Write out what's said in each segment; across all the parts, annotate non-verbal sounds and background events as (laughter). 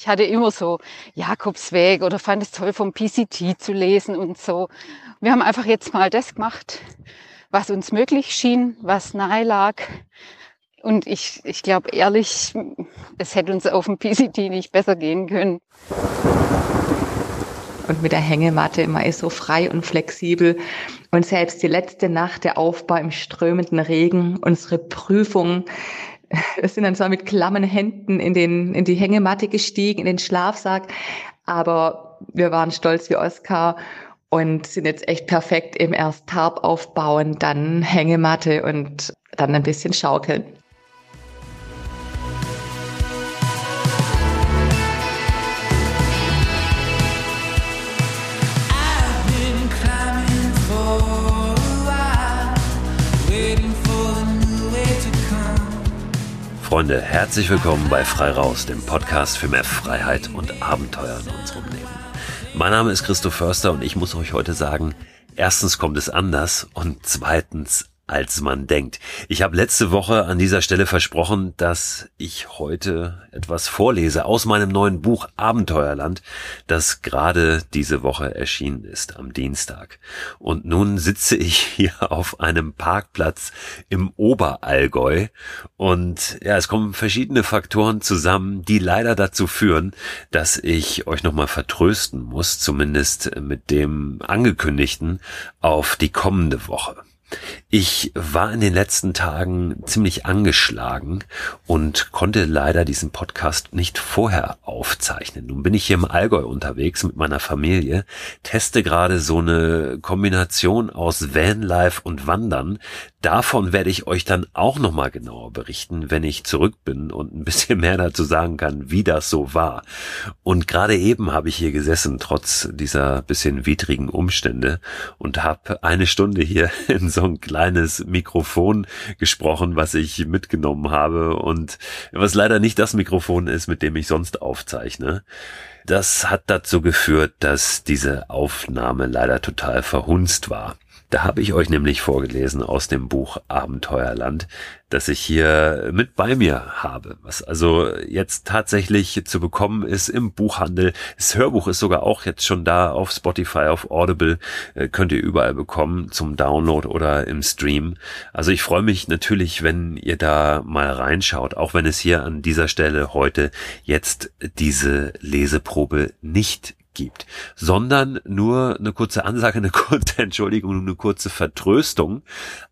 Ich hatte immer so Jakobsweg oder fand es toll vom PCT zu lesen und so. Wir haben einfach jetzt mal das gemacht, was uns möglich schien, was nahe lag. Und ich, ich glaube ehrlich, es hätte uns auf dem PCT nicht besser gehen können. Und mit der Hängematte immer ist so frei und flexibel. Und selbst die letzte Nacht, der Aufbau im strömenden Regen, unsere Prüfung, (laughs) wir sind dann zwar mit klammen Händen in, den, in die Hängematte gestiegen, in den Schlafsack, aber wir waren stolz wie Oskar und sind jetzt echt perfekt im erst Tarp aufbauen, dann Hängematte und dann ein bisschen schaukeln. Freunde, herzlich willkommen bei Frei Raus, dem Podcast für mehr Freiheit und Abenteuer in unserem Leben. Mein Name ist Christoph Förster und ich muss euch heute sagen, erstens kommt es anders und zweitens als man denkt. Ich habe letzte Woche an dieser Stelle versprochen, dass ich heute etwas vorlese aus meinem neuen Buch Abenteuerland, das gerade diese Woche erschienen ist, am Dienstag. Und nun sitze ich (laughs) hier auf einem Parkplatz im Oberallgäu und ja, es kommen verschiedene Faktoren zusammen, die leider dazu führen, dass ich euch nochmal vertrösten muss, zumindest mit dem angekündigten auf die kommende Woche. Ich war in den letzten Tagen ziemlich angeschlagen und konnte leider diesen Podcast nicht vorher aufzeichnen. Nun bin ich hier im Allgäu unterwegs mit meiner Familie, teste gerade so eine Kombination aus Vanlife und Wandern. Davon werde ich euch dann auch nochmal genauer berichten, wenn ich zurück bin und ein bisschen mehr dazu sagen kann, wie das so war. Und gerade eben habe ich hier gesessen, trotz dieser bisschen widrigen Umstände und habe eine Stunde hier (laughs) in so ein kleines Mikrofon gesprochen, was ich mitgenommen habe und was leider nicht das Mikrofon ist, mit dem ich sonst aufzeichne. Das hat dazu geführt, dass diese Aufnahme leider total verhunzt war. Da habe ich euch nämlich vorgelesen aus dem Buch Abenteuerland, das ich hier mit bei mir habe, was also jetzt tatsächlich zu bekommen ist im Buchhandel. Das Hörbuch ist sogar auch jetzt schon da auf Spotify, auf Audible, äh, könnt ihr überall bekommen zum Download oder im Stream. Also ich freue mich natürlich, wenn ihr da mal reinschaut, auch wenn es hier an dieser Stelle heute jetzt diese Leseprobe nicht gibt, sondern nur eine kurze Ansage, eine (laughs) kurze Entschuldigung, eine kurze Vertröstung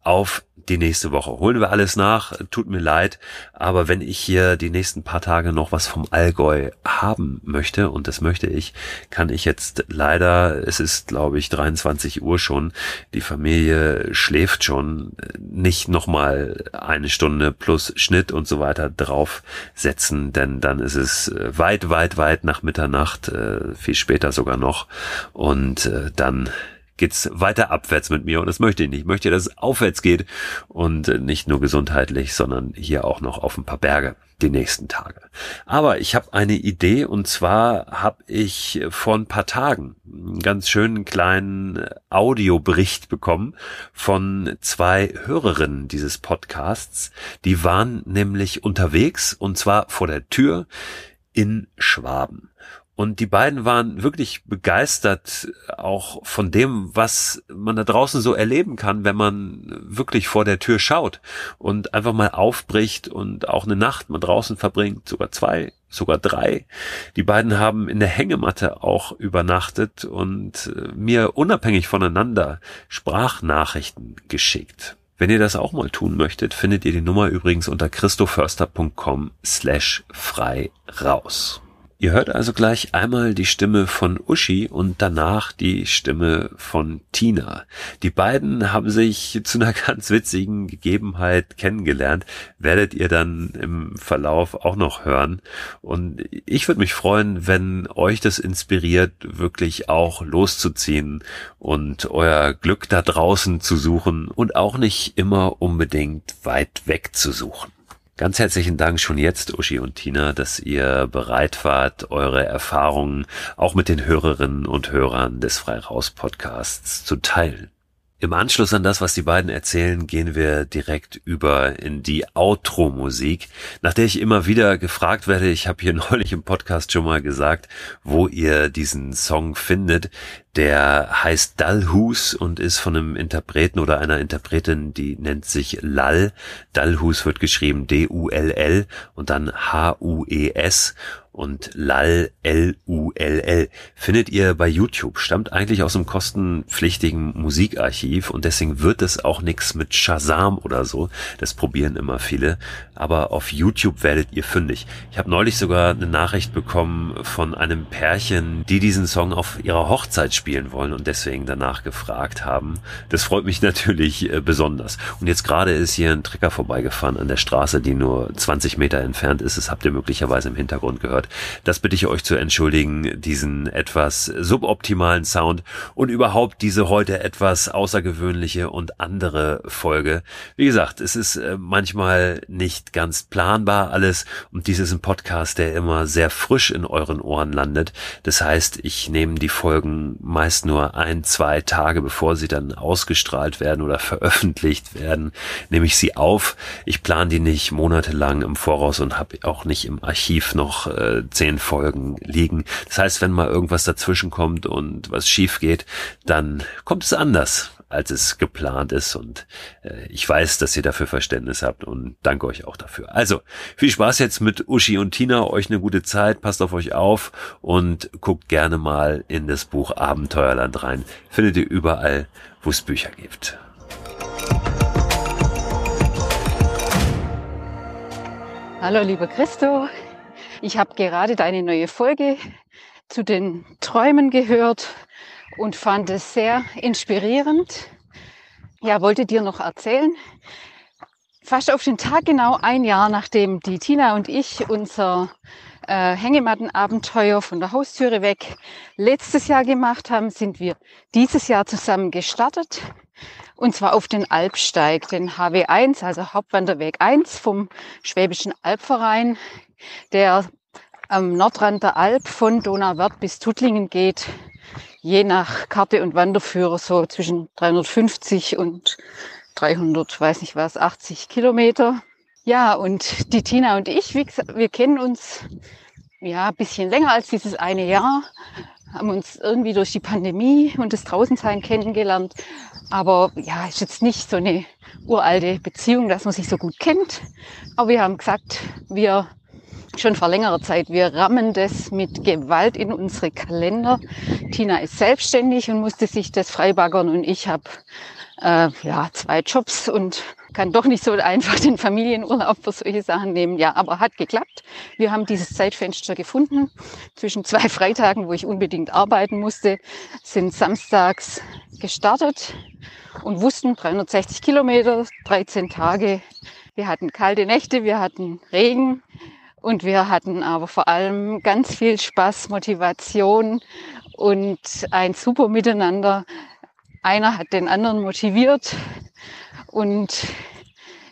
auf die nächste Woche. Holen wir alles nach, tut mir leid, aber wenn ich hier die nächsten paar Tage noch was vom Allgäu haben möchte, und das möchte ich, kann ich jetzt leider, es ist glaube ich 23 Uhr schon, die Familie schläft schon, nicht nochmal eine Stunde plus Schnitt und so weiter draufsetzen, denn dann ist es weit, weit, weit nach Mitternacht, äh, viel später sogar noch, und äh, dann geht's weiter abwärts mit mir und das möchte ich nicht. Ich möchte, dass es aufwärts geht und nicht nur gesundheitlich, sondern hier auch noch auf ein paar Berge die nächsten Tage. Aber ich habe eine Idee und zwar habe ich vor ein paar Tagen einen ganz schönen kleinen Audiobericht bekommen von zwei Hörerinnen dieses Podcasts. Die waren nämlich unterwegs und zwar vor der Tür in Schwaben. Und die beiden waren wirklich begeistert auch von dem, was man da draußen so erleben kann, wenn man wirklich vor der Tür schaut und einfach mal aufbricht und auch eine Nacht mal draußen verbringt, sogar zwei, sogar drei. Die beiden haben in der Hängematte auch übernachtet und äh, mir unabhängig voneinander Sprachnachrichten geschickt. Wenn ihr das auch mal tun möchtet, findet ihr die Nummer übrigens unter christoförster.com slash frei raus. Ihr hört also gleich einmal die Stimme von Uschi und danach die Stimme von Tina. Die beiden haben sich zu einer (laughs) ganz witzigen Gegebenheit kennengelernt, werdet ihr dann im Verlauf auch noch hören. Und ich würde mich freuen, wenn euch das inspiriert, wirklich auch loszuziehen und euer Glück da draußen zu suchen und auch nicht immer unbedingt weit weg zu suchen. Ganz herzlichen Dank schon jetzt, Uschi und Tina, dass ihr bereit wart, eure Erfahrungen auch mit den Hörerinnen und Hörern des Freiraus Podcasts zu teilen. Im Anschluss an das, was die beiden erzählen, gehen wir direkt über in die Outro-Musik, nach der ich immer wieder gefragt werde. Ich habe hier (laughs) neulich im Podcast schon mal gesagt, wo ihr diesen Song findet. Der heißt Dalhus und ist von einem Interpreten oder einer Interpretin, die nennt sich Lal. Dalhus wird geschrieben D-U-L-L und dann H-U-E-S und Lal L-U-L-L findet ihr bei YouTube. Stammt eigentlich aus einem kostenpflichtigen Musikarchiv und deswegen wird es auch nichts mit Shazam oder so. Das probieren immer viele. Aber auf YouTube werdet ihr fündig. Ich habe neulich sogar eine Nachricht bekommen von einem Pärchen, die diesen Song auf ihrer Hochzeit spielen wollen und deswegen danach gefragt haben. Das freut mich (laughs) natürlich äh, besonders. Und jetzt gerade ist hier ein Trecker vorbeigefahren an der Straße, die nur 20 Meter entfernt ist. Das habt ihr möglicherweise im Hintergrund gehört. Das bitte ich euch zu entschuldigen, diesen etwas suboptimalen Sound und überhaupt diese heute etwas außergewöhnliche und andere Folge. Wie gesagt, es ist äh, manchmal nicht ganz planbar alles und dies ist ein Podcast, der immer sehr frisch in euren Ohren landet. Das heißt, ich nehme die Folgen meist nur ein, zwei Tage bevor sie dann ausgestrahlt werden oder veröffentlicht werden, nehme ich sie auf. Ich plane die nicht monatelang im Voraus und habe auch nicht im Archiv noch äh, zehn Folgen liegen. Das heißt, wenn mal irgendwas dazwischen kommt und was schief geht, dann kommt es anders als es geplant ist und äh, ich weiß, dass ihr dafür Verständnis habt und danke euch auch dafür. Also, viel Spaß jetzt mit Uschi und Tina, euch eine gute Zeit, passt auf euch auf und guckt gerne mal in das Buch Abenteuerland rein. Findet ihr überall, wo es Bücher gibt. Hallo, lieber Christo. Ich habe gerade deine neue Folge zu den Träumen gehört und fand es sehr inspirierend. Ja, wollte dir noch erzählen. Fast auf den Tag genau ein Jahr, nachdem die Tina und ich unser äh, Hängemattenabenteuer von der Haustüre weg letztes Jahr gemacht haben, sind wir dieses Jahr zusammen gestartet. Und zwar auf den Alpsteig, den HW1, also Hauptwanderweg 1 vom Schwäbischen Albverein der am Nordrand der Alp von Donauwörth bis Tuttlingen geht, je nach Karte und Wanderführer so zwischen 350 und 300, weiß nicht was, 80 Kilometer. Ja, und die Tina und ich, gesagt, wir kennen uns ja ein bisschen länger als dieses eine Jahr, haben uns irgendwie durch die Pandemie und das Draußensein kennengelernt. Aber ja, ist jetzt nicht so eine uralte Beziehung, dass man sich so gut kennt. Aber wir haben gesagt, wir schon vor längerer Zeit. Wir rammen das mit Gewalt in unsere Kalender. Tina ist selbstständig und musste sich das freibaggern und ich habe äh, ja zwei Jobs und kann doch nicht so einfach den Familienurlaub für solche Sachen nehmen. Ja, aber hat geklappt. Wir haben dieses Zeitfenster gefunden. Zwischen zwei Freitagen, wo ich unbedingt arbeiten musste, sind samstags gestartet und wussten 360 Kilometer, 13 Tage. Wir hatten kalte Nächte, wir hatten Regen, und wir hatten aber vor allem ganz viel Spaß, Motivation und ein super Miteinander. Einer hat den anderen motiviert und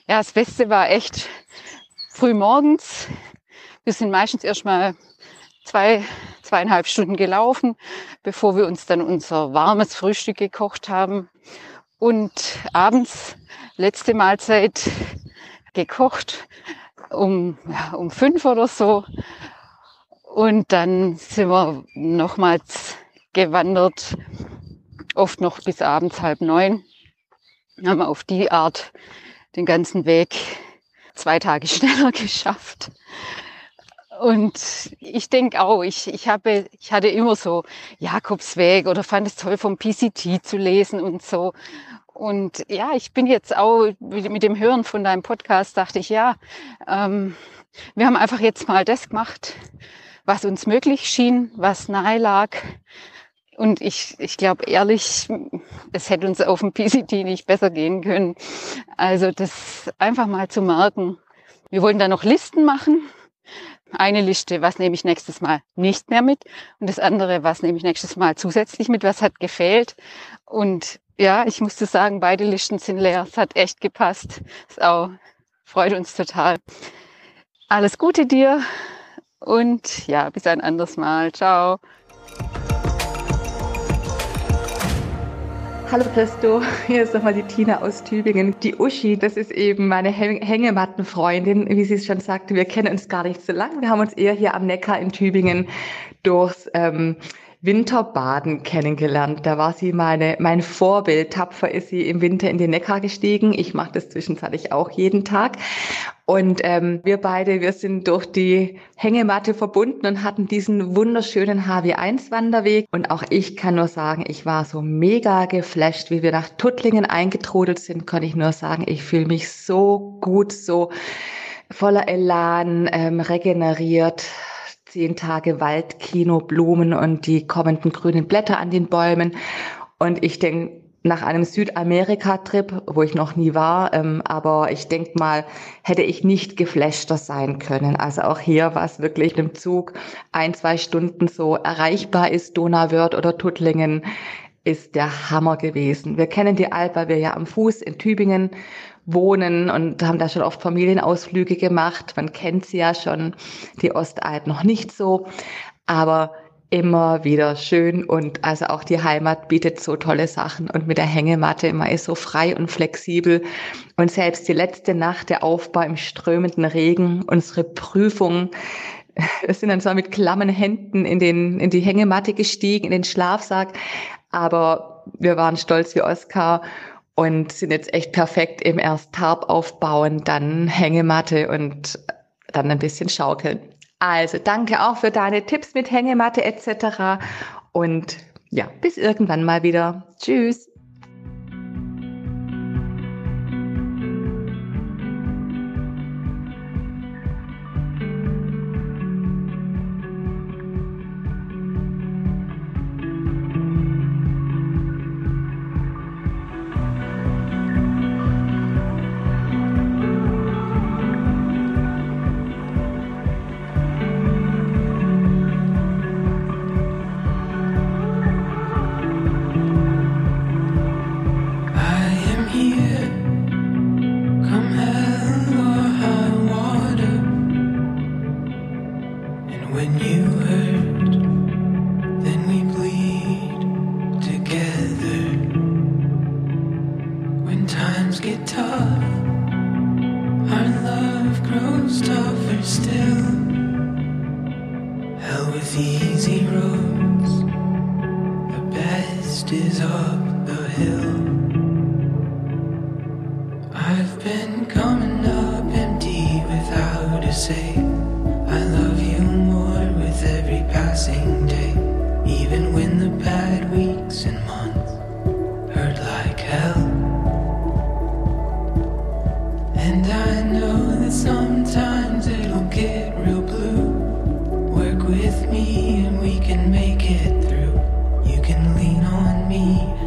ja, das Beste war echt früh morgens. Wir sind meistens erstmal zwei, zweieinhalb Stunden gelaufen, bevor wir uns dann unser warmes Frühstück gekocht haben. Und abends, letzte Mahlzeit, gekocht um, ja, um fünf oder so. Und dann sind wir nochmals gewandert, oft noch bis abends halb neun. Haben auf die Art den ganzen Weg zwei Tage (laughs) schneller geschafft. Und ich denke auch, ich, ich, habe, ich hatte immer so Jakobsweg oder fand es toll vom PCT zu lesen und so. Und ja, ich bin jetzt auch mit dem Hören von deinem Podcast, dachte ich, ja, ähm, wir haben einfach jetzt mal das gemacht, was uns möglich schien, was nahe lag. Und ich, ich glaube ehrlich, es hätte uns auf dem PCT nicht besser gehen können. Also das einfach mal zu merken. Wir wollten da noch Listen machen. Eine Liste, was nehme ich nächstes Mal nicht mehr mit und das andere, was nehme ich nächstes Mal zusätzlich mit, was hat gefehlt. Und ja, ich musste sagen, beide Listen sind leer. Es hat echt gepasst. Es auch freut uns total. Alles Gute dir und ja, bis ein anderes Mal. Ciao. Hallo Christo, hier ist nochmal die Tina aus Tübingen. Die Uschi, das ist eben meine Hängemattenfreundin, wie sie es schon sagte. Wir kennen uns gar nicht so lange. Wir haben uns eher hier am Neckar in Tübingen durchs ähm, Winterbaden kennengelernt. Da war sie meine, mein Vorbild. Tapfer ist sie im Winter in den Neckar gestiegen. Ich mache das zwischenzeitlich auch jeden Tag. Und ähm, wir beide, wir sind durch die Hängematte verbunden und hatten diesen wunderschönen HW1-Wanderweg. Und auch ich kann nur sagen, ich war so mega geflasht, wie wir nach Tuttlingen eingetrudelt sind, kann ich nur sagen, ich fühle mich so gut, so voller Elan, ähm, regeneriert, zehn Tage Waldkino, Blumen und die kommenden grünen Blätter an den Bäumen. Und ich denke, nach einem Südamerika-Trip, wo ich noch nie war, ähm, aber ich denke mal, hätte ich nicht geflashter sein können. Also auch hier war es wirklich im Zug ein, zwei Stunden so erreichbar ist, Donauwörth oder Tuttlingen, ist der Hammer gewesen. Wir kennen die Alp, weil wir ja am Fuß in Tübingen wohnen und haben da schon oft Familienausflüge gemacht. Man kennt sie ja schon, die Ostalb noch nicht so, aber immer wieder schön. Und also auch die Heimat bietet so tolle Sachen. Und mit der Hängematte man ist so frei und flexibel. Und selbst die letzte Nacht der Aufbau im strömenden Regen, unsere Prüfung, (laughs) wir sind dann zwar mit klammen Händen in den in die Hängematte gestiegen, in den Schlafsack, aber wir waren stolz wie Oskar und sind jetzt echt perfekt im erst Tarp aufbauen, dann Hängematte und dann ein bisschen schaukeln. Also danke auch für deine Tipps mit Hängematte etc. Und ja, bis irgendwann mal wieder. Tschüss. When you hurt, then we bleed together. When times get tough, our love grows tougher still. Hell with easy roads, the best is up the hill. I've been coming up empty without a say. me.